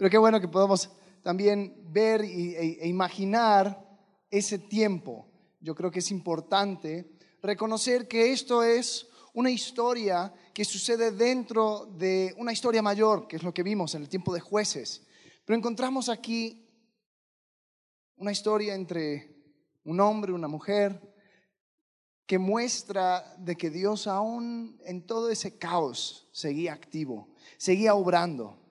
Pero qué bueno que podamos también ver e, e imaginar ese tiempo. Yo creo que es importante reconocer que esto es una historia que sucede dentro de una historia mayor, que es lo que vimos en el tiempo de jueces. Pero encontramos aquí una historia entre un hombre y una mujer que muestra de que Dios aún en todo ese caos seguía activo, seguía obrando.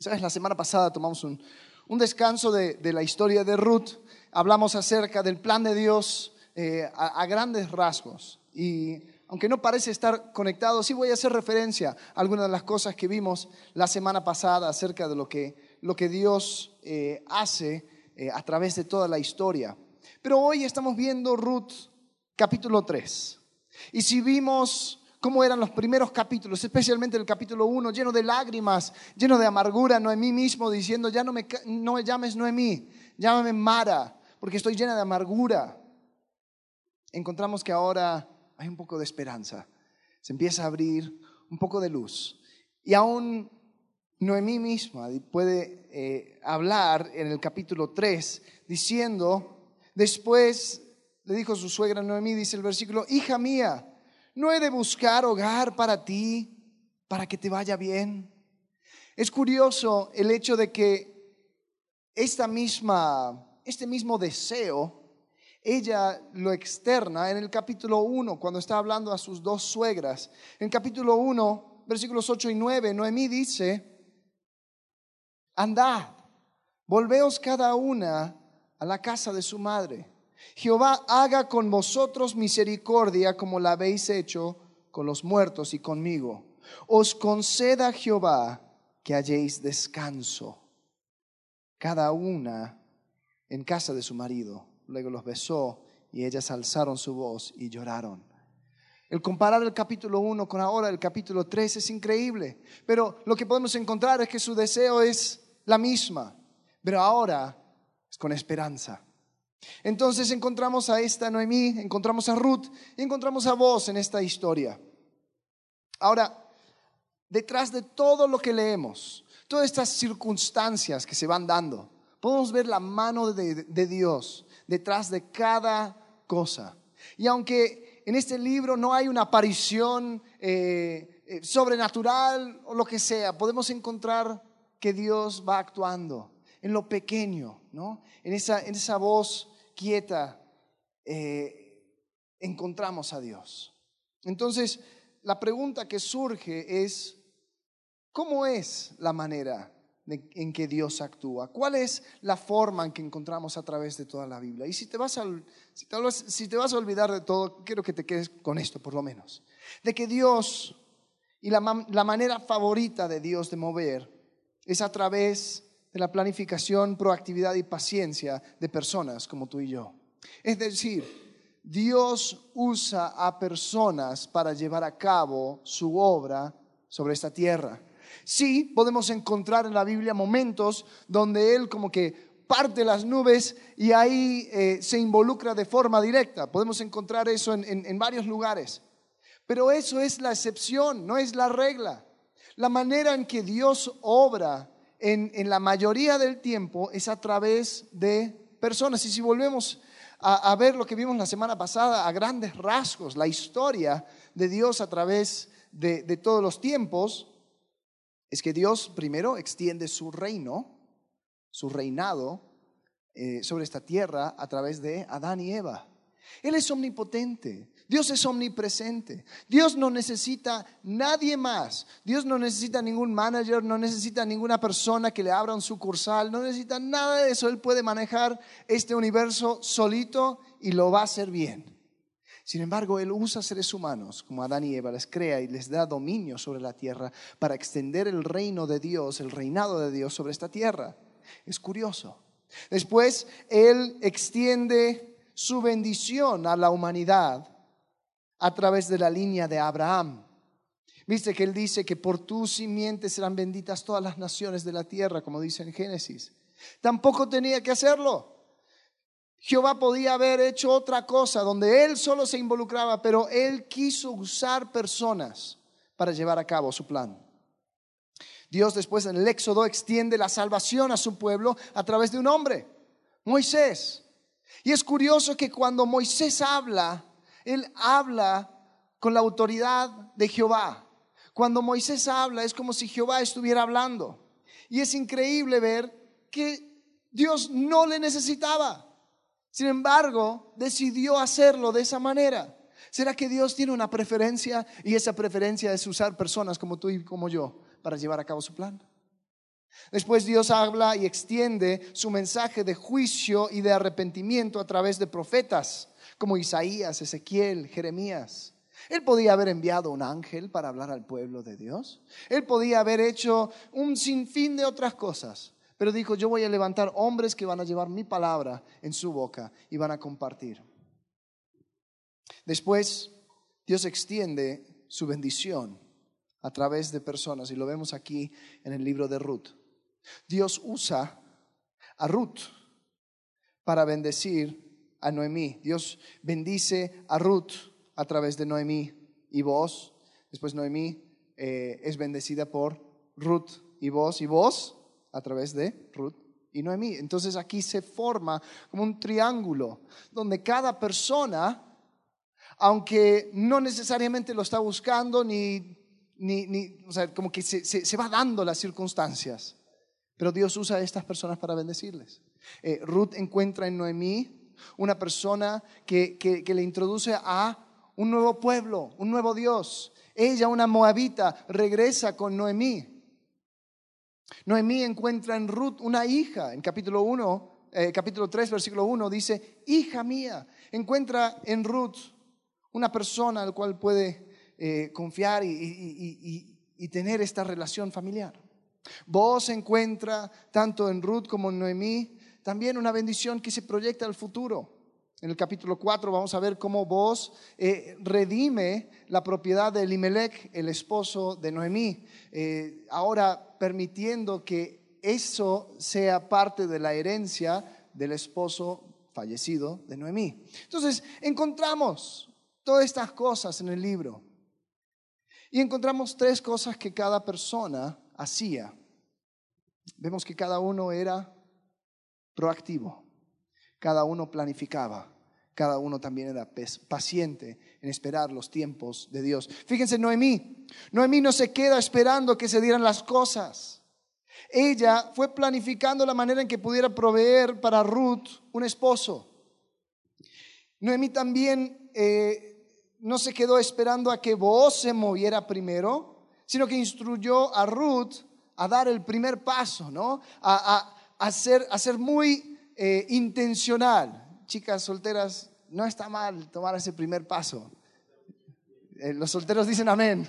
¿Sabes? La semana pasada tomamos un, descanso de, la historia de Ruth, hablamos acerca del plan de Dios eh, a, a grandes rasgos y aunque no parece estar conectado, sí voy a hacer referencia a algunas de las cosas que vimos la semana pasada acerca de lo que, lo que Dios eh, hace eh, a través de toda la historia. Pero hoy estamos viendo Ruth capítulo 3. Y si vimos cómo eran los primeros capítulos, especialmente el capítulo 1, lleno de lágrimas, lleno de amargura, Noemí mismo diciendo, ya no me, no me llames Noemí, llámame Mara, porque estoy llena de amargura. Encontramos que ahora hay un poco de esperanza. Se empieza a abrir un poco de luz. Y aún Noemí misma puede eh, hablar en el capítulo 3 diciendo, después le dijo su suegra Noemí, dice el versículo, hija mía, ¿no he de buscar hogar para ti, para que te vaya bien? Es curioso el hecho de que esta misma, este mismo deseo ella lo externa en el capítulo 1, cuando está hablando a sus dos suegras. En capítulo 1, versículos 8 y 9, Noemí dice, andad, volveos cada una a la casa de su madre. Jehová haga con vosotros misericordia como la habéis hecho con los muertos y conmigo. Os conceda Jehová que halléis descanso, cada una en casa de su marido luego los besó y ellas alzaron su voz y lloraron. El comparar el capítulo 1 con ahora el capítulo 3 es increíble, pero lo que podemos encontrar es que su deseo es la misma, pero ahora es con esperanza. Entonces encontramos a esta Noemí, encontramos a Ruth y encontramos a vos en esta historia. Ahora, detrás de todo lo que leemos, todas estas circunstancias que se van dando, podemos ver la mano de, Dios detrás de cada cosa. Y aunque en este libro no hay una aparición eh, eh, sobrenatural o lo que sea, podemos encontrar que Dios va actuando en lo pequeño, En esa, en esa voz quieta eh, encontramos a Dios. Entonces, la pregunta que surge es, ¿cómo es la manera en que Dios actúa? ¿Cuál es la forma en que encontramos a través de toda la Biblia? Y si te vas a, si te, vas a olvidar de todo, quiero que te quedes con esto por lo menos. De que Dios y la, la manera favorita de Dios de mover es a través de la planificación, proactividad y paciencia de personas como tú y yo. Es decir, Dios usa a personas para llevar a cabo su obra sobre esta tierra. Sí, podemos encontrar en la Biblia momentos donde Él como que parte las nubes y ahí eh, se involucra de forma directa. Podemos encontrar eso en, varios lugares. Pero eso es la excepción, no es la regla. La manera en que Dios obra en, la mayoría del tiempo es a través de personas. Y si volvemos a, ver lo que vimos la semana pasada, a grandes rasgos, la historia de Dios a través de, todos los tiempos, es que Dios primero extiende su reino, su reinado eh, sobre esta tierra a través de Adán y Eva. Él es omnipotente, Dios es omnipresente, Dios no necesita nadie más, Dios no necesita ningún manager, no necesita ninguna persona que le abra un sucursal, no necesita nada de eso, Él puede manejar este universo solito y lo va a hacer bien. Sin embargo, Él usa seres humanos como Adán y Eva, les crea y les da dominio sobre la tierra para extender el reino de Dios, el reinado de Dios sobre esta tierra. Es curioso. Después, Él extiende su bendición a la humanidad a través de la línea de Abraham. Viste que Él dice que por tu simiente serán benditas todas las naciones de la tierra, como dice en Génesis. Tampoco tenía que hacerlo. Jehová podía haber hecho otra cosa donde él solo se involucraba, pero él quiso usar personas para llevar a cabo su plan. Dios después en el Éxodo extiende la salvación a su pueblo a través de un hombre, Moisés. Y es curioso que cuando Moisés habla, él habla con la autoridad de Jehová. Cuando Moisés habla es como si Jehová estuviera hablando. Y es increíble ver que Dios no le necesitaba. Sin embargo, decidió hacerlo de esa manera. ¿Será que Dios tiene una preferencia y esa preferencia es usar personas como tú y como yo para llevar a cabo su plan? Después Dios habla y extiende su mensaje de juicio y de arrepentimiento a través de profetas como Isaías, Ezequiel, Jeremías. Él podía haber enviado un ángel para hablar al pueblo de Dios. Él podía haber hecho un sinfín de otras cosas. Pero dijo, yo voy a levantar hombres que van a llevar mi palabra en su boca y van a compartir. Después, Dios extiende su bendición a través de personas y lo vemos aquí en el libro de Ruth. Dios usa a Ruth para bendecir a Noemí. Dios bendice a Ruth a través de Noemí y vos. Después Noemí eh, es bendecida por Ruth y vos y vos a través de Ruth y Noemí. Entonces aquí se forma como un triángulo donde cada persona, aunque no necesariamente lo está buscando, ni, ni, o sea, como que se, se, va dando las circunstancias, pero Dios usa a estas personas para bendecirles. Eh, Ruth encuentra en Noemí una persona que, que, le introduce a un nuevo pueblo, un nuevo Dios. Ella, una moabita, regresa con Noemí. Noemí encuentra en Ruth una hija. En capítulo 1, eh, capítulo 3, versículo 1 dice, hija mía. Encuentra en Ruth una persona al cual puede eh, confiar y, y, tener esta relación familiar. Vos encuentra tanto en Ruth como en Noemí también una bendición que se proyecta al futuro. En el capítulo 4 vamos a ver cómo vos eh, redime la propiedad de Elimelech, el esposo de Noemí, eh, ahora permitiendo que eso sea parte de la herencia del esposo fallecido de Noemí. Entonces, encontramos todas estas cosas en el libro y encontramos tres cosas que cada persona hacía. Vemos que cada uno era proactivo. Cada uno planificaba, cada uno también era paciente en esperar los tiempos de Dios. Fíjense, Noemí, Noemí no se queda esperando que se dieran las cosas. Ella fue planificando la manera en que pudiera proveer para Ruth un esposo. Noemí también eh, no se quedó esperando a que vos se moviera primero, sino que instruyó a Ruth a dar el primer paso, ¿no? A, a, ser, muy eh, intencional. Chicas solteras, no está mal tomar ese primer paso. Eh, los solteros dicen amén.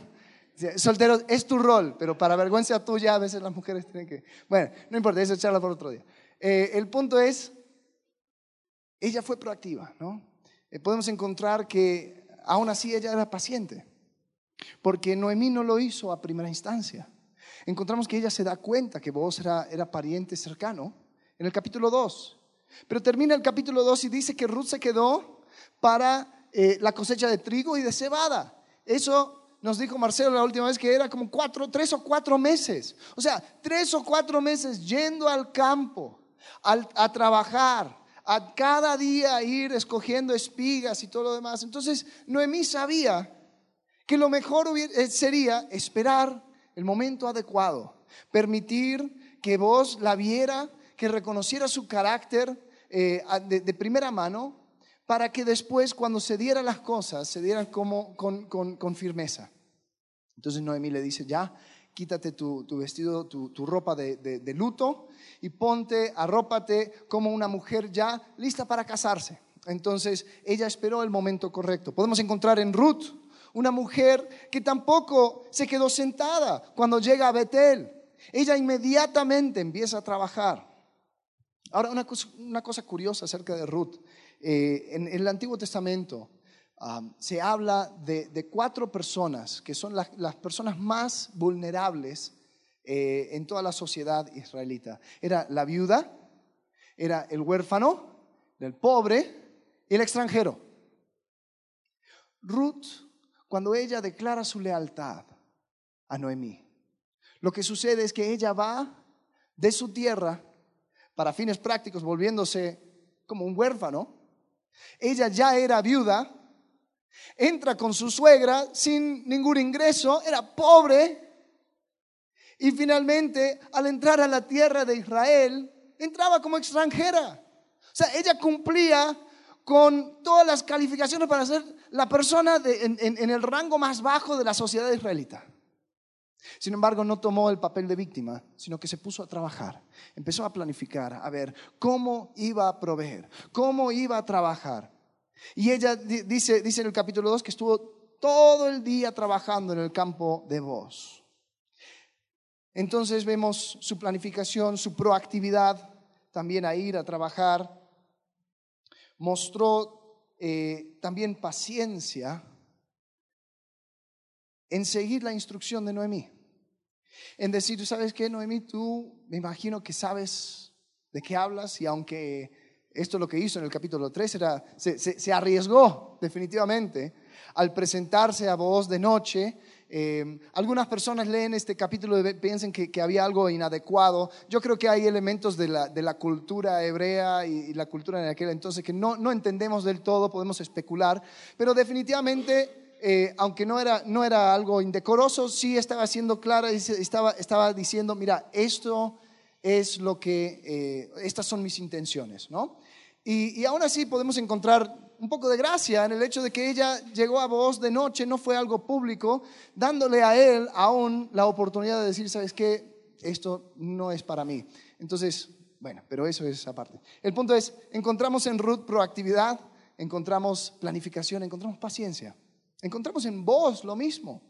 Solteros, es tu rol, pero para vergüenza tuya a veces las mujeres tienen que... Bueno, no importa, eso echarla por otro día. Eh, el punto es, ella fue proactiva, ¿no? podemos encontrar que aún así ella era paciente, porque Noemí no lo hizo a primera instancia. Encontramos que ella se da cuenta que vos era, era pariente cercano en el capítulo 2. Pero termina el capítulo 2 y dice que Ruth se quedó para eh, la cosecha de trigo y de cebada. Eso nos dijo Marcelo la última vez que era como cuatro, tres o cuatro meses. O sea, tres o cuatro meses yendo al campo a trabajar, a cada día ir escogiendo espigas y todo lo demás. Entonces, Noemí sabía que lo mejor eh, sería esperar el momento adecuado, permitir que vos la viera que reconociera su carácter eh, de, primera mano para que después cuando se dieran las cosas se dieran como con, firmeza. Entonces Noemí le dice, ya, quítate tu, vestido, tu, ropa de, luto y ponte, arrópate como una mujer ya lista para casarse. Entonces ella esperó el momento correcto. Podemos encontrar en Ruth una mujer que tampoco se quedó sentada cuando llega a Betel. Ella inmediatamente empieza a trabajar. Ahora, una cosa, curiosa acerca de Ruth. Eh, en, el Antiguo Testamento se habla de, cuatro personas que son las, personas más vulnerables eh, en toda la sociedad israelita. Era la viuda, era el huérfano, el pobre y el extranjero. Ruth, cuando ella declara su lealtad a Noemí, Lo que sucede es que ella va de su tierra para fines prácticos, volviéndose como un huérfano. Ella ya era viuda, entra con su suegra sin ningún ingreso, era pobre, y finalmente al entrar a la tierra de Israel, entraba como extranjera. O sea, ella cumplía con todas las calificaciones para ser la persona en, en el rango más bajo de la sociedad israelita. Sin embargo, no tomó el papel de víctima, sino que se puso a trabajar. Empezó a planificar, a ver cómo iba a proveer, cómo iba a trabajar. Y ella dice, dice en el capítulo 2 que estuvo todo el día trabajando en el campo de voz. Entonces vemos su planificación, su proactividad también a ir a trabajar. Mostró eh, también paciencia en seguir la instrucción de Noemí. En decir, tú sabes qué, Noemí, tú me imagino que sabes de qué hablas y aunque esto lo que hizo en el capítulo 3 era, se, arriesgó definitivamente al presentarse a voz de noche. Eh, algunas personas leen este capítulo y piensan que, había algo inadecuado. Yo creo que hay elementos de la, de la cultura hebrea y, la cultura en aquel entonces que no, no entendemos del todo, podemos especular, pero definitivamente eh, aunque no era, no era algo indecoroso, sí estaba siendo clara, estaba, estaba diciendo, mira, esto es lo que, eh, estas son mis intenciones, ¿no? Y, y, aún así podemos encontrar un poco de gracia en el hecho de que ella llegó a voz de noche, no fue algo público, dándole a él aún la oportunidad de decir, ¿sabes qué? Esto no es para mí. Entonces, bueno, pero eso es aparte. El punto es, encontramos en Ruth proactividad, encontramos planificación, encontramos paciencia. Encontramos en vos lo mismo.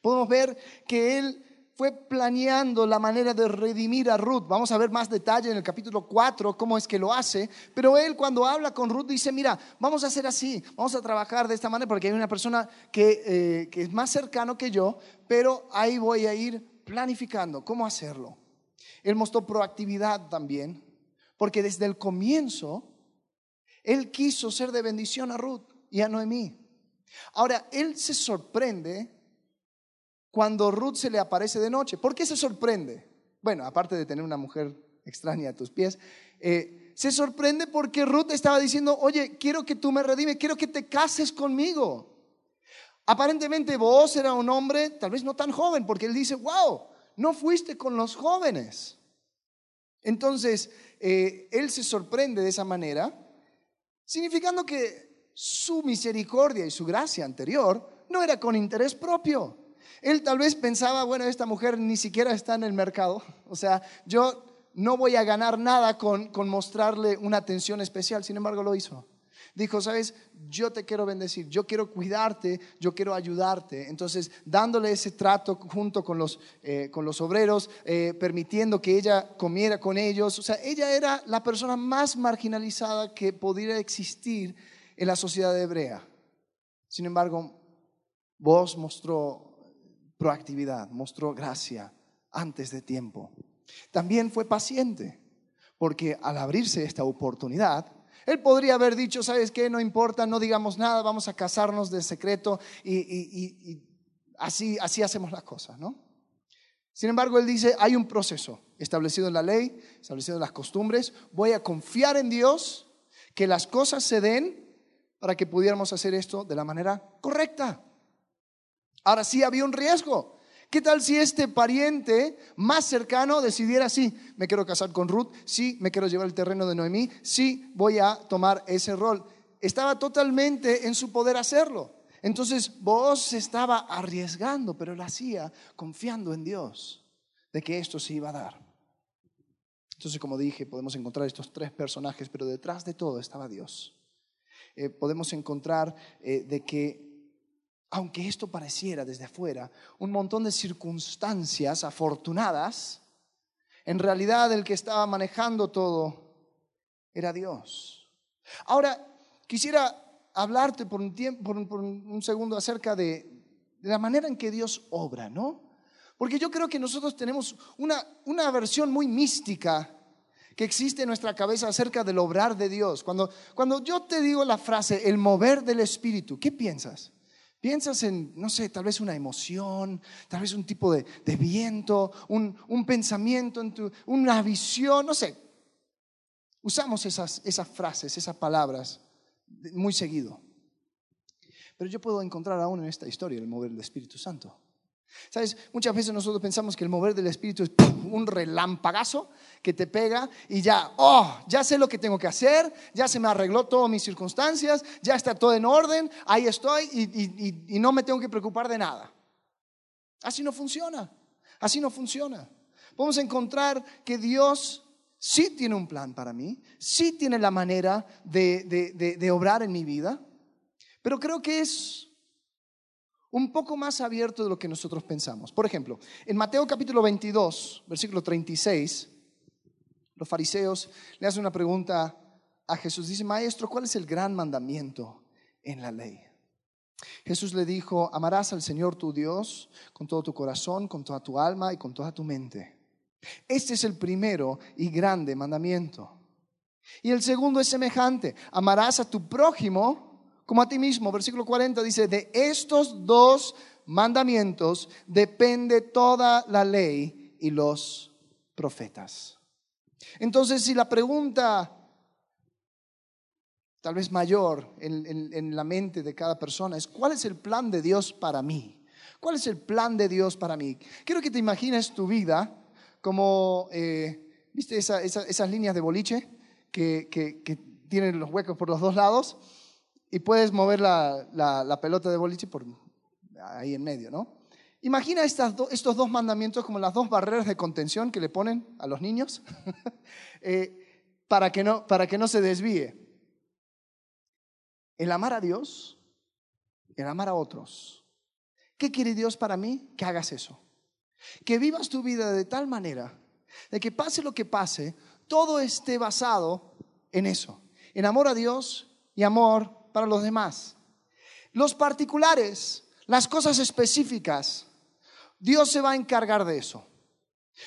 Podemos ver que él fue planeando la manera de redimir a Ruth. Vamos a ver más detalle en el capítulo 4 cómo es que lo hace. Pero él cuando habla con Ruth dice, mira, vamos a hacer así, vamos a trabajar de esta manera porque hay una persona que, eh, que es más cercano que yo, pero ahí voy a ir planificando cómo hacerlo. Él mostró proactividad también, porque desde el comienzo él quiso ser de bendición a Ruth y a Noemí. Ahora, él se sorprende cuando Ruth se le aparece de noche. ¿Por qué se sorprende? Bueno, aparte de tener una mujer extraña a tus pies, eh, se sorprende porque Ruth estaba diciendo, oye, quiero que tú me redimes, quiero que te cases conmigo. Aparentemente vos era un hombre tal vez no tan joven, porque él dice, wow, no fuiste con los jóvenes. Entonces, eh, él se sorprende de esa manera, significando que su misericordia y su gracia anterior no era con interés propio. Él tal vez pensaba, bueno, esta mujer ni siquiera está en el mercado, o sea, yo no voy a ganar nada con, con mostrarle una atención especial, sin embargo lo hizo. Dijo, sabes, yo te quiero bendecir, yo quiero cuidarte, yo quiero ayudarte. Entonces, dándole ese trato junto con los, eh, con los obreros, eh, permitiendo que ella comiera con ellos. O sea, ella era la persona más marginalizada que pudiera existir en la sociedad hebrea. Sin embargo, vos mostró proactividad, mostró gracia antes de tiempo. También fue paciente, porque al abrirse esta oportunidad, él podría haber dicho, ¿sabes qué? No importa, no digamos nada, vamos a casarnos de secreto y, así, así hacemos las cosas, ¿no? Sin embargo, él dice, hay un proceso establecido en la ley, establecido en las costumbres, voy a confiar en Dios, que las cosas se den para que pudiéramos hacer esto de la manera correcta. Ahora sí había un riesgo. ¿Qué tal si este pariente más cercano decidiera, sí, me quiero casar con Ruth, sí, me quiero llevar el terreno de Noemí, sí, voy a tomar ese rol? Estaba totalmente en su poder hacerlo. Entonces vos estaba arriesgando, pero lo hacía confiando en Dios de que esto se iba a dar. Entonces, como dije, podemos encontrar estos tres personajes, pero detrás de todo estaba Dios. Eh, podemos encontrar eh, de que, aunque esto pareciera desde afuera un montón de circunstancias afortunadas, en realidad el que estaba manejando todo era Dios. Ahora, quisiera hablarte por un, tiempo, por un, segundo acerca de, la manera en que Dios obra, ¿no? Porque yo creo que nosotros tenemos una, una versión muy mística que existe en nuestra cabeza acerca del obrar de Dios. Cuando, cuando yo te digo la frase, el mover del Espíritu, ¿qué piensas? Piensas en, no sé, tal vez una emoción, tal vez un tipo de, viento, un, pensamiento, en tu, una visión, no sé. Usamos esas, esas frases, esas palabras muy seguido. Pero yo puedo encontrar aún en esta historia el mover del Espíritu Santo. ¿Sabes? Muchas veces nosotros pensamos que el mover del Espíritu es un relampagazo que te pega y ya, oh, ya sé lo que tengo que hacer, ya se me arregló todas mis circunstancias, ya está todo en orden, ahí estoy y, y no me tengo que preocupar de nada. Así no funciona, así no funciona. Podemos encontrar que Dios sí tiene un plan para mí, sí tiene la manera de, de, de obrar en mi vida, pero creo que es un poco más abierto de lo que nosotros pensamos. Por ejemplo, en Mateo capítulo 22, versículo 36, los fariseos le hacen una pregunta a Jesús. Dice, maestro, ¿cuál es el gran mandamiento en la ley? Jesús le dijo, amarás al Señor tu Dios con todo tu corazón, con toda tu alma y con toda tu mente. Este es el primero y grande mandamiento. Y el segundo es semejante, amarás a tu prójimo como a ti mismo. Versículo 40 dice, de estos dos mandamientos depende toda la ley y los profetas. Entonces, si la pregunta tal vez mayor en, la mente de cada persona es, ¿cuál es el plan de Dios para mí? ¿Cuál es el plan de Dios para mí? Quiero que te imagines tu vida como, eh, ¿viste esas líneas de boliche que, que tienen los huecos por los dos lados? Y puedes mover la, pelota de boliche por ahí en medio, ¿no? Imagina estos dos mandamientos como las dos barreras de contención que le ponen a los niños eh, para, que no, para que no se desvíe. El amar a Dios, el amar a otros. ¿Qué quiere Dios para mí? Que hagas eso. Que vivas tu vida de tal manera de que pase lo que pase, todo esté basado en eso, en amor a Dios y amor para los demás. Los particulares, las cosas específicas, Dios se va a encargar de eso.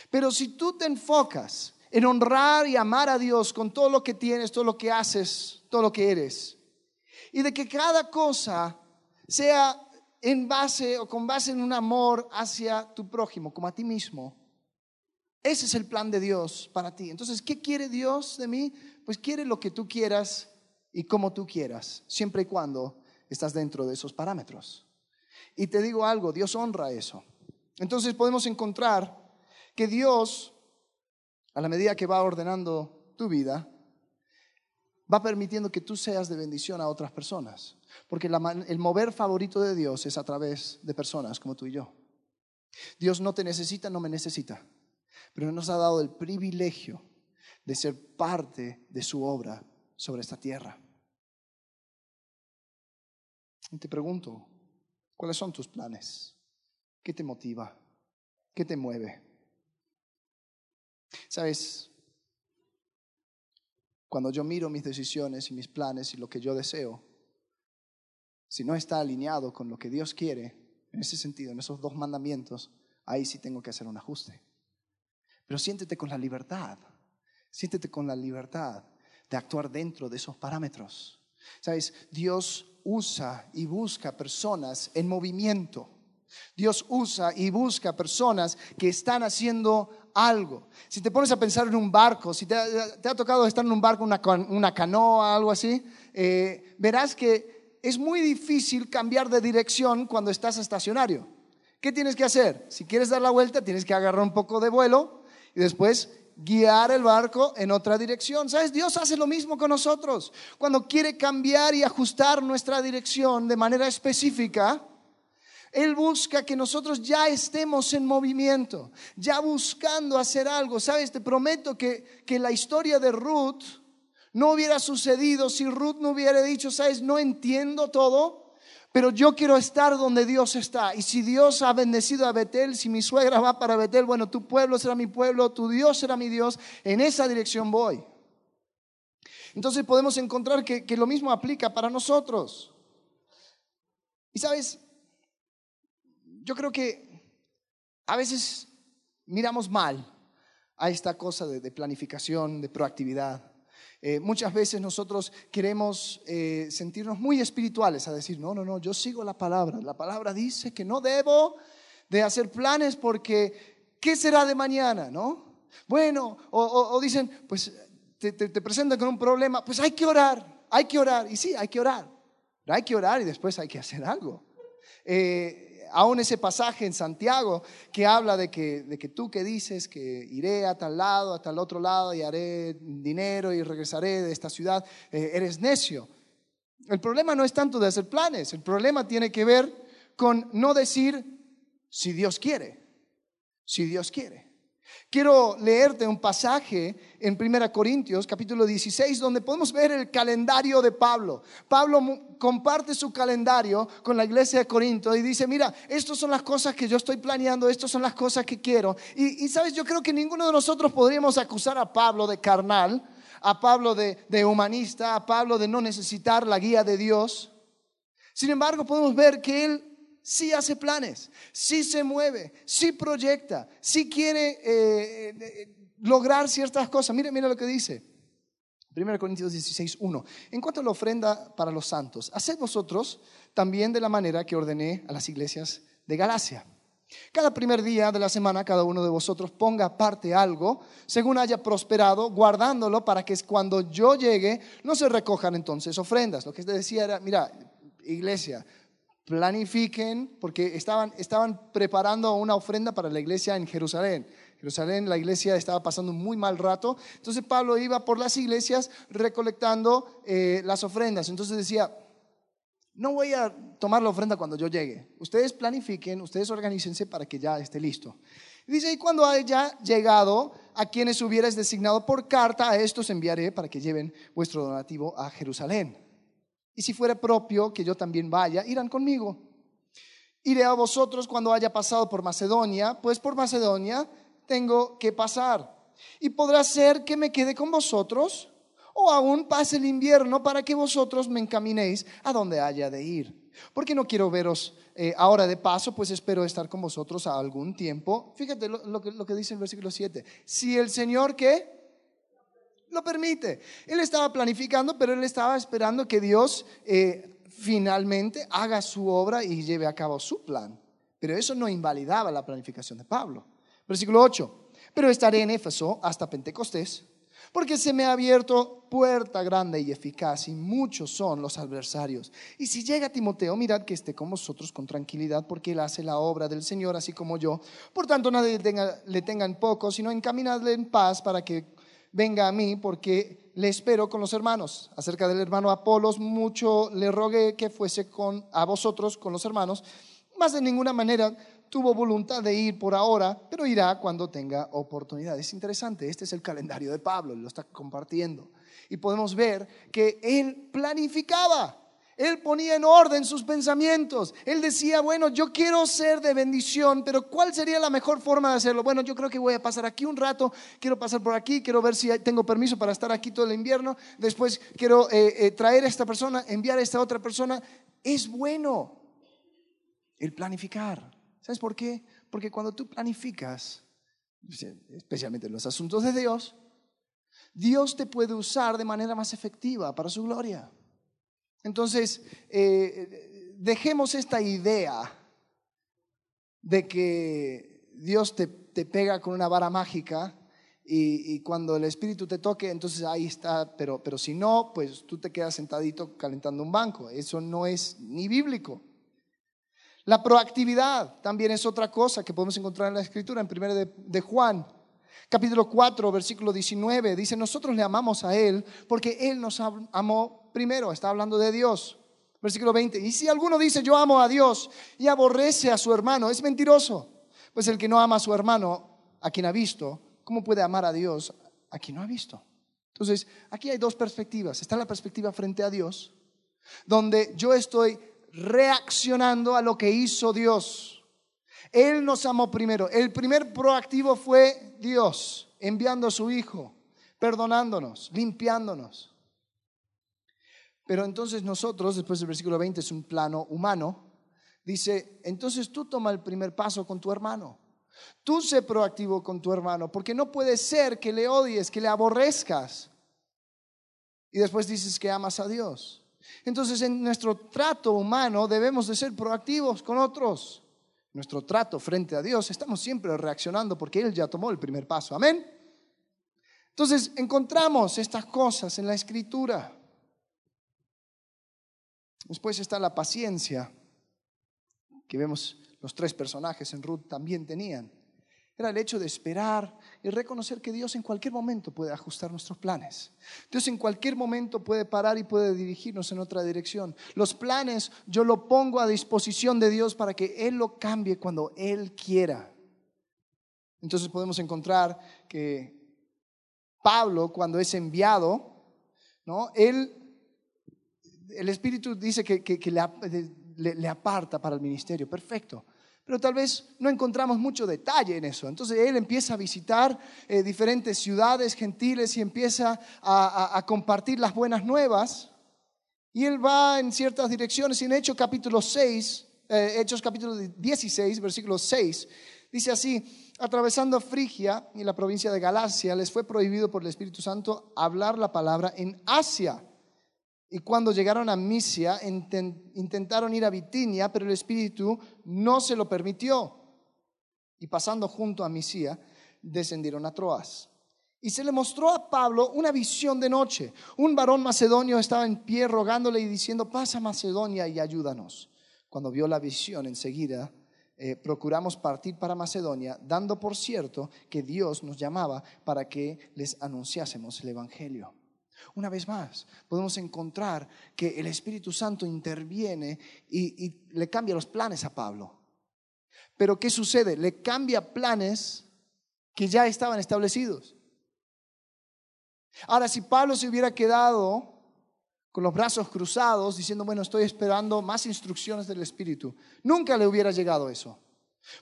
Pero si tú te enfocas en honrar y amar a Dios con todo lo que tienes, todo lo que haces, todo lo que eres, y de que cada cosa sea en base o con base en un amor hacia tu prójimo, como a ti mismo, ese es el plan de Dios para ti. Entonces, ¿qué quiere Dios de mí? Pues quiere lo que tú quieras y como tú quieras, siempre y cuando estás dentro de esos parámetros. Y te digo algo, Dios honra eso. Entonces podemos encontrar que Dios, a la medida que va ordenando tu vida, va permitiendo que tú seas de bendición a otras personas. Porque el mover favorito de Dios es a través de personas como tú y yo. Dios no te necesita, no me necesita, pero nos ha dado el privilegio de ser parte de su obra sobre esta tierra. Y te pregunto, ¿cuáles son tus planes? ¿Qué te motiva? ¿Qué te mueve? Sabes, cuando yo miro mis decisiones y mis planes y lo que yo deseo, si no está alineado con lo que Dios quiere, en ese sentido, en esos dos mandamientos, ahí sí tengo que hacer un ajuste. Pero siéntete con la libertad, siéntete con la libertad de actuar dentro de esos parámetros. Sabes, Dios usa y busca personas en movimiento. Dios usa y busca personas que están haciendo algo. Si te pones a pensar en un barco, si te ha, tocado estar en un barco, una, una canoa, algo así, eh, verás que es muy difícil cambiar de dirección cuando estás estacionario. ¿Qué tienes que hacer? Si quieres dar la vuelta, tienes que agarrar un poco de vuelo y después guiar el barco en otra dirección. ¿Sabes? Dios hace lo mismo con nosotros. Cuando quiere cambiar y ajustar nuestra dirección de manera específica, Él busca que nosotros ya estemos en movimiento, ya buscando hacer algo. ¿Sabes? Te prometo que, que la historia de Ruth no hubiera sucedido si Ruth no hubiera dicho, ¿sabes? No entiendo todo pero yo quiero estar donde Dios está. Y si Dios ha bendecido a Betel, si mi suegra va para Betel, bueno, tu pueblo será mi pueblo, tu Dios será mi Dios. En esa dirección voy. Entonces podemos encontrar que, que lo mismo aplica para nosotros. Y sabes, yo creo que a veces miramos mal a esta cosa de, planificación, de proactividad. Eh, muchas veces nosotros queremos eh, sentirnos muy espirituales, a decir, no, no, no, yo sigo la palabra. La palabra dice que no debo de hacer planes porque, ¿qué será de mañana? ¿No? Bueno, o, dicen, pues te, te, presentan con un problema, pues hay que orar, hay que orar. Y sí, hay que orar, hay que orar y después hay que hacer algo. Eh, aún ese pasaje en Santiago que habla de que, de que tú que dices que iré a tal lado, a tal otro lado y haré dinero y regresaré de esta ciudad, eh, eres necio. El problema no es tanto de hacer planes, el problema tiene que ver con no decir si Dios quiere, si Dios quiere. Quiero leerte un pasaje en 1 Corintios capítulo 16 donde podemos ver el calendario de Pablo. Pablo comparte su calendario con la iglesia de Corinto y dice, mira, estas son las cosas que yo estoy planeando, estas son las cosas que quiero. Y, sabes, yo creo que ninguno de nosotros podríamos acusar a Pablo de carnal, a Pablo de, de humanista, a Pablo de no necesitar la guía de Dios. Sin embargo, podemos ver que él sí hace planes, sí se mueve, sí proyecta, sí quiere eh, eh, lograr ciertas cosas. Mire, mire lo que dice. 1 Corintios 16, 1. En cuanto a la ofrenda para los santos, haced vosotros también de la manera que ordené a las iglesias de Galacia. Cada primer día de la semana, cada uno de vosotros ponga aparte algo, según haya prosperado, guardándolo para que cuando yo llegue no se recojan entonces ofrendas. Lo que decía era, mira, iglesia, planifiquen, porque estaban, estaban preparando una ofrenda para la iglesia en Jerusalén. Jerusalén, la iglesia estaba pasando un muy mal rato. Entonces Pablo iba por las iglesias recolectando eh, las ofrendas. Entonces decía, no voy a tomar la ofrenda cuando yo llegue. Ustedes planifiquen, ustedes organícense para que ya esté listo. dice, y cuando haya llegado a quienes hubierais designado por carta, a estos enviaré para que lleven vuestro donativo a Jerusalén y si fuera propio que yo también vaya, irán conmigo. Iré a vosotros cuando haya pasado por Macedonia, pues por Macedonia tengo que pasar. Y podrá ser que me quede con vosotros o aún pase el invierno para que vosotros me encaminéis a donde haya de ir. Porque no quiero veros eh, ahora de paso, pues espero estar con vosotros a algún tiempo. Fíjate lo, que, lo que dice el versículo 7. Si el Señor que lo permite. Él estaba planificando, pero él estaba esperando que Dios eh, finalmente haga su obra y lleve a cabo su plan. Pero eso no invalidaba la planificación de Pablo. Versículo 8. Pero estaré en Éfeso hasta Pentecostés, porque se me ha abierto puerta grande y eficaz, y muchos son los adversarios. Y si llega Timoteo, mirad que esté con vosotros con tranquilidad, porque él hace la obra del Señor, así como yo. Por tanto, nadie le tenga, le tenga en poco, sino encaminadle en paz para que venga a mí porque le espero con los hermanos. Acerca del hermano Apolos, mucho le rogué que fuese con, a vosotros con los hermanos, más de ninguna manera tuvo voluntad de ir por ahora, pero irá cuando tenga oportunidad. Es interesante, este es el calendario de Pablo, lo está compartiendo. Y podemos ver que él planificaba. Él ponía en orden sus pensamientos. Él decía, bueno, yo quiero ser de bendición, pero ¿cuál sería la mejor forma de hacerlo? Bueno, yo creo que voy a pasar aquí un rato, quiero pasar por aquí, quiero ver si tengo permiso para estar aquí todo el invierno, después quiero eh, eh, traer a esta persona, enviar a esta otra persona. Es bueno el planificar. ¿Sabes por qué? Porque cuando tú planificas, especialmente en los asuntos de Dios, Dios te puede usar de manera más efectiva para su gloria. Entonces, eh, dejemos esta idea de que Dios te, pega con una vara mágica y, cuando el Espíritu te toque, entonces ahí está, pero, pero si no, pues tú te quedas sentadito calentando un banco. Eso no es ni bíblico. La proactividad también es otra cosa que podemos encontrar en la Escritura, en 1 de, de Juan, capítulo 4, versículo 19. Dice, nosotros le amamos a Él porque Él nos amó primero, está hablando de Dios. Versículo 20. Y si alguno dice yo amo a Dios y aborrece a su hermano, es mentiroso. Pues el que no ama a su hermano, a quien ha visto, ¿cómo puede amar a Dios a quien no ha visto? Entonces, aquí hay dos perspectivas. Está la perspectiva frente a Dios, donde yo estoy reaccionando a lo que hizo Dios. Él nos amó primero. El primer proactivo fue Dios, enviando a su Hijo, perdonándonos, limpiándonos. Pero entonces nosotros, después del versículo 20, es un plano humano, dice, entonces tú toma el primer paso con tu hermano. Tú sé proactivo con tu hermano, porque no puede ser que le odies, que le aborrezcas. y después dices que amas a Dios. Entonces en nuestro trato humano debemos de ser proactivos con otros. Nuestro trato frente a Dios estamos siempre reaccionando porque Él ya tomó el primer paso. Amén. Entonces encontramos estas cosas en la escritura. Después está la paciencia que vemos los tres personajes en Ruth también tenían. Era el hecho de esperar y reconocer que Dios en cualquier momento puede ajustar nuestros planes. Dios en cualquier momento puede parar y puede dirigirnos en otra dirección. Los planes yo lo pongo a disposición de Dios para que Él lo cambie cuando Él quiera. Entonces podemos encontrar que Pablo, cuando es enviado, ¿no? Él, el Espíritu dice que, le aparta para el ministerio. Perfecto pero tal vez no encontramos mucho detalle en eso. Entonces él empieza a visitar eh, diferentes ciudades gentiles y empieza a, compartir las buenas nuevas. Y él va en ciertas direcciones. Y en Hechos capítulo 6, eh, Hechos capítulo 16, versículo 6, dice así, atravesando Frigia y la provincia de Galacia, les fue prohibido por el Espíritu Santo hablar la palabra en Asia. Y cuando llegaron a Misia, intentaron ir a Bitinia, pero el Espíritu no se lo permitió. Y pasando junto a Misia, descendieron a Troas. Y se le mostró a Pablo una visión de noche. Un varón macedonio estaba en pie rogándole y diciendo, pasa Macedonia y ayúdanos. Cuando vio la visión enseguida, eh, procuramos partir para Macedonia, dando por cierto que Dios nos llamaba para que les anunciásemos el Evangelio. Una vez más, podemos encontrar que el Espíritu Santo interviene y, le cambia los planes a Pablo. Pero ¿qué sucede? Le cambia planes que ya estaban establecidos. Ahora, si Pablo se hubiera quedado con los brazos cruzados diciendo, bueno, estoy esperando más instrucciones del Espíritu, nunca le hubiera llegado eso.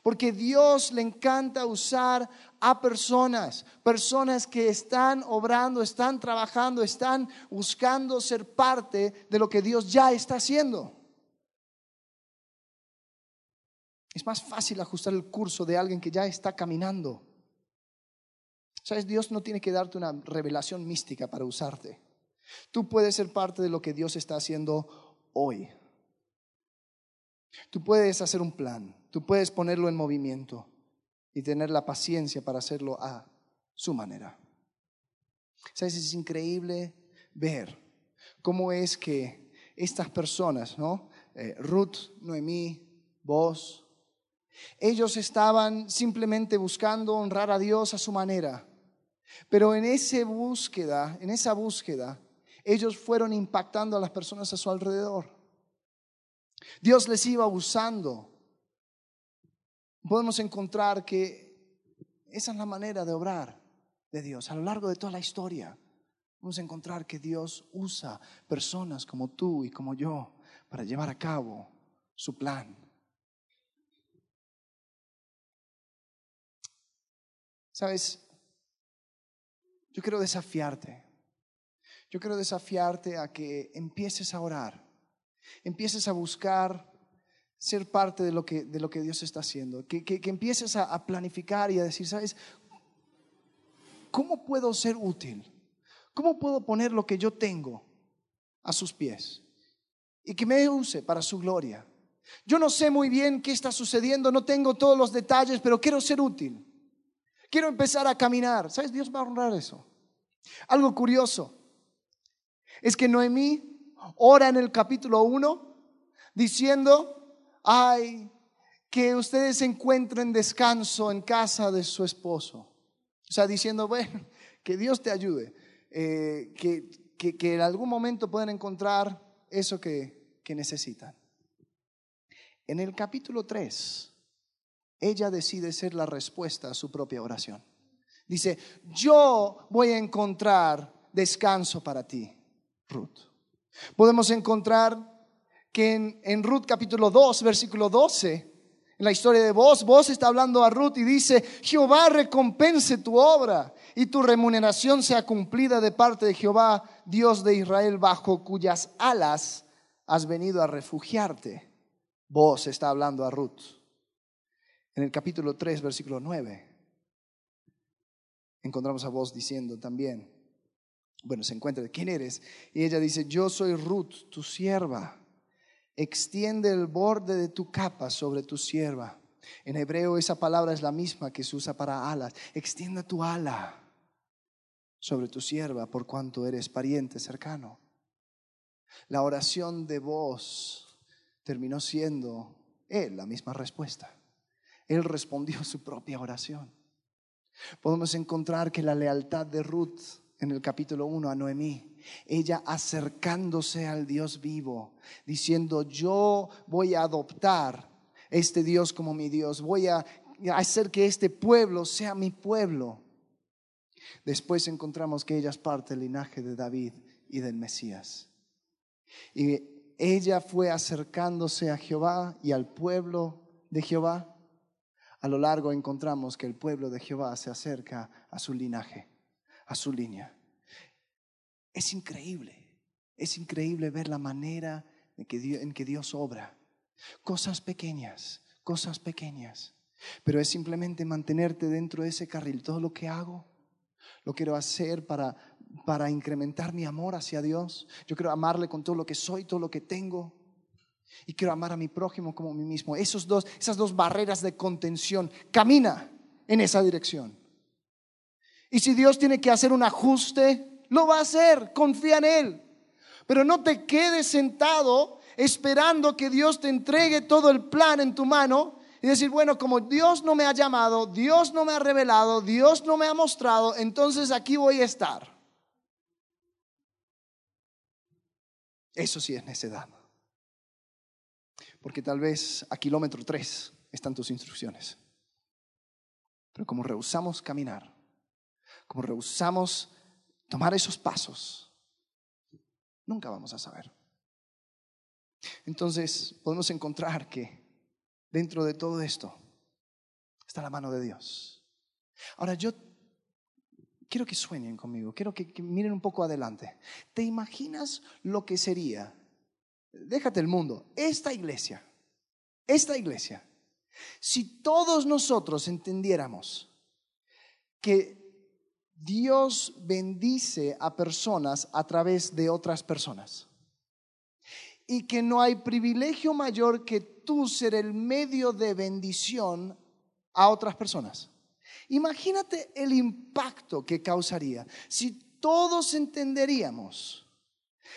Porque Dios le encanta usar a personas, personas que están obrando, están trabajando, están buscando ser parte de lo que Dios ya está haciendo. Es más fácil ajustar el curso de alguien que ya está caminando. Sabes, Dios no tiene que darte una revelación mística para usarte. Tú puedes ser parte de lo que Dios está haciendo hoy. Tú puedes hacer un plan, tú puedes ponerlo en movimiento y tener la paciencia para hacerlo a su manera. ¿Sabes? Es increíble ver cómo es que estas personas, ¿no? Eh, Ruth, Noemí, vos, ellos estaban simplemente buscando honrar a Dios a su manera. Pero en esa búsqueda, en esa búsqueda, ellos fueron impactando a las personas a su alrededor. Dios les iba usando. Podemos encontrar que esa es la manera de obrar de Dios a lo largo de toda la historia. Vamos a encontrar que Dios usa personas como tú y como yo para llevar a cabo su plan. Sabes, yo quiero desafiarte. Yo quiero desafiarte a que empieces a orar empieces a buscar ser parte de lo que, de lo que Dios está haciendo, que, que, empieces a, planificar y a decir, ¿sabes? ¿Cómo puedo ser útil? ¿Cómo puedo poner lo que yo tengo a sus pies? Y que me use para su gloria. Yo no sé muy bien qué está sucediendo, no tengo todos los detalles, pero quiero ser útil. Quiero empezar a caminar. ¿Sabes? Dios va a honrar eso. Algo curioso es que Noemí ora en el capítulo 1 diciendo, ay, que ustedes encuentren descanso en casa de su esposo. O sea, diciendo, bueno, que Dios te ayude, eh, que, que, en algún momento puedan encontrar eso que, que necesitan. En el capítulo 3, ella decide ser la respuesta a su propia oración. Dice, yo voy a encontrar descanso para ti, Ruth. Podemos encontrar que en, en, Ruth capítulo 2, versículo 12, en la historia de vos, vos está hablando a Ruth y dice, Jehová recompense tu obra y tu remuneración sea cumplida de parte de Jehová, Dios de Israel, bajo cuyas alas has venido a refugiarte. Vos está hablando a Ruth. En el capítulo 3, versículo 9, encontramos a vos diciendo también, bueno, se encuentra, ¿quién eres? Y ella dice, yo soy Ruth, tu sierva. Extiende el borde de tu capa sobre tu sierva. En hebreo esa palabra es la misma que se usa para alas. Extienda tu ala sobre tu sierva por cuanto eres pariente cercano. La oración de voz terminó siendo él la misma respuesta. Él respondió su propia oración. Podemos encontrar que la lealtad de Ruth en el capítulo 1 a Noemí, ella acercándose al Dios vivo, diciendo, yo voy a adoptar este Dios como mi Dios, voy a hacer que este pueblo sea mi pueblo. Después encontramos que ella es parte del linaje de David y del Mesías. Y ella fue acercándose a Jehová y al pueblo de Jehová. A lo largo encontramos que el pueblo de Jehová se acerca a su linaje, a su línea. Es increíble, es increíble ver la manera en que Dios, obra. Cosas pequeñas, cosas pequeñas. Pero es simplemente mantenerte dentro de ese carril. Todo lo que hago, lo quiero hacer para, para incrementar mi amor hacia Dios. Yo quiero amarle con todo lo que soy, todo lo que tengo. Y quiero amar a mi prójimo como a mí mismo. Esos dos, esas dos barreras de contención. Camina en esa dirección. Y si Dios tiene que hacer un ajuste, lo va a hacer. Confía en Él. Pero no te quedes sentado esperando que Dios te entregue todo el plan en tu mano y decir, bueno, como Dios no me ha llamado, Dios no me ha revelado, Dios no me ha mostrado, entonces aquí voy a estar. Eso sí es necedad. Porque tal vez a kilómetro tres están tus instrucciones. Pero como rehusamos caminar, como rehusamos tomar esos pasos, nunca vamos a saber. Entonces podemos encontrar que dentro de todo esto está la mano de Dios. Ahora yo quiero que sueñen conmigo, quiero que, miren un poco adelante. ¿Te imaginas lo que sería? Déjate el mundo, esta iglesia, esta iglesia, si todos nosotros entendiéramos que Dios bendice a personas a través de otras personas y que no hay privilegio mayor que tú ser el medio de bendición a otras personas. Imagínate el impacto que causaría si todos entenderíamos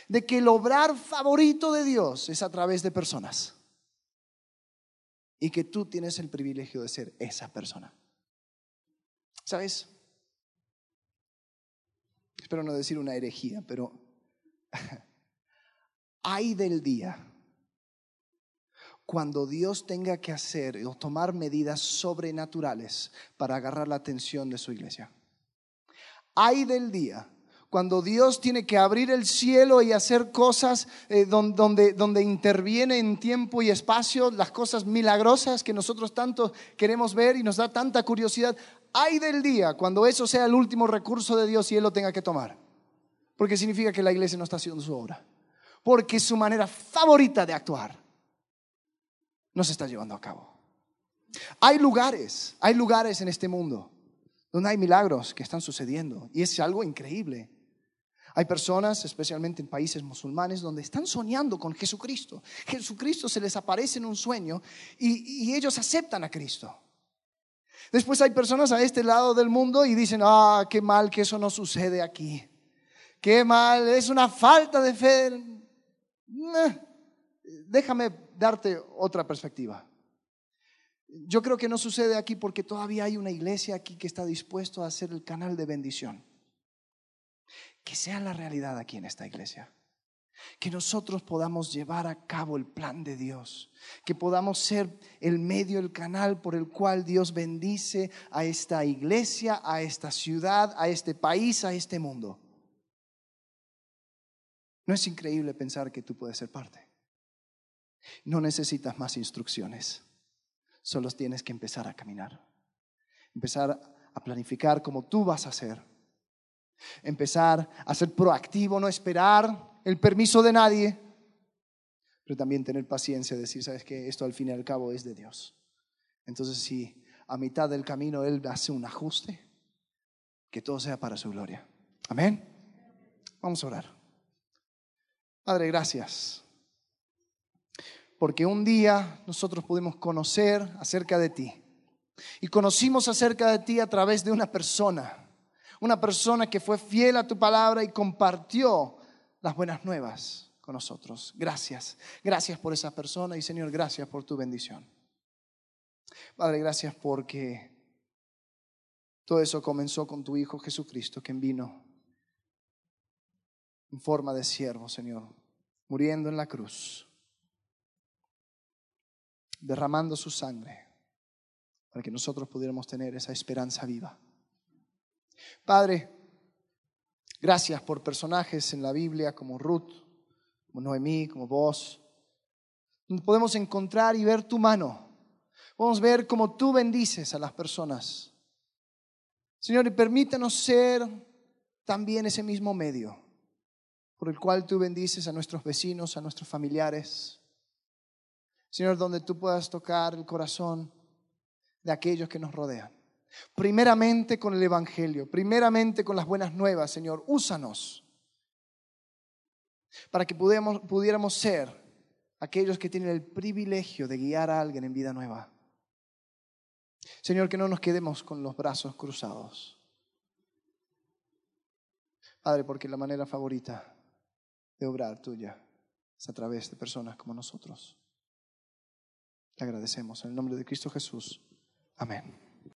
de que el obrar favorito de Dios es a través de personas y que tú tienes el privilegio de ser esa persona. ¿Sabes? Espero no decir una herejía, pero hay del día cuando Dios tenga que hacer o tomar medidas sobrenaturales para agarrar la atención de su iglesia. Hay del día cuando Dios tiene que abrir el cielo y hacer cosas eh, donde, donde interviene en tiempo y espacio, las cosas milagrosas que nosotros tanto queremos ver y nos da tanta curiosidad. Hay del día cuando eso sea el último recurso de Dios y Él lo tenga que tomar. Porque significa que la iglesia no está haciendo su obra porque su manera favorita de actuar no se está llevando a cabo. Hay lugares, hay lugares en este mundo donde hay milagros que están sucediendo y es algo increíble. Hay personas, especialmente en países musulmanes, donde están soñando con Jesucristo. Jesucristo se les aparece en un sueño y, ellos aceptan a Cristo. Después hay personas a este lado del mundo y dicen, ah, qué mal que eso no sucede aquí. Qué mal, es una falta de fe déjame darte otra perspectiva. Yo creo que no sucede aquí porque todavía hay una iglesia aquí que está dispuesto a hacer el canal de bendición. Que sea la realidad aquí en esta iglesia. Que nosotros podamos llevar a cabo el plan de Dios. Que podamos ser el medio, el canal por el cual Dios bendice a esta iglesia, a esta ciudad, a este país, a este mundo. ¿No es increíble pensar que tú puedes ser parte? No necesitas más instrucciones, solo tienes que empezar a caminar, empezar a planificar como tú vas a hacer, empezar a ser proactivo, no esperar el permiso de nadie, pero también tener paciencia, decir, sabes que esto al fin y al cabo es de Dios. Entonces, si a mitad del camino Él hace un ajuste, que todo sea para su gloria. Amén. Vamos a orar. Padre, gracias. Porque un día nosotros pudimos conocer acerca de ti. Y conocimos acerca de ti a través de una persona. Una persona que fue fiel a tu palabra y compartió las buenas nuevas con nosotros. Gracias. Gracias por esa persona y Señor, gracias por tu bendición. Padre, gracias porque todo eso comenzó con tu Hijo Jesucristo, quien vino en forma de siervo, Señor, muriendo en la cruz, derramando su sangre para que nosotros pudiéramos tener esa esperanza viva. Padre, gracias por personajes en la Biblia como Ruth, como Noemí, como vos. Podemos encontrar y ver tu mano. Podemos ver cómo tú bendices a las personas. Señor, y permítanos ser también ese mismo medio por el cual tú bendices a nuestros vecinos, a nuestros familiares. Señor, donde tú puedas tocar el corazón de aquellos que nos rodean. Primeramente con el Evangelio, primeramente con las buenas nuevas, Señor, úsanos para que pudiéramos, ser aquellos que tienen el privilegio de guiar a alguien en vida nueva. Señor, que no nos quedemos con los brazos cruzados. Padre, porque la manera favorita de obrar tuya es a través de personas como nosotros. Le agradecemos en el nombre de Cristo Jesús. Amén.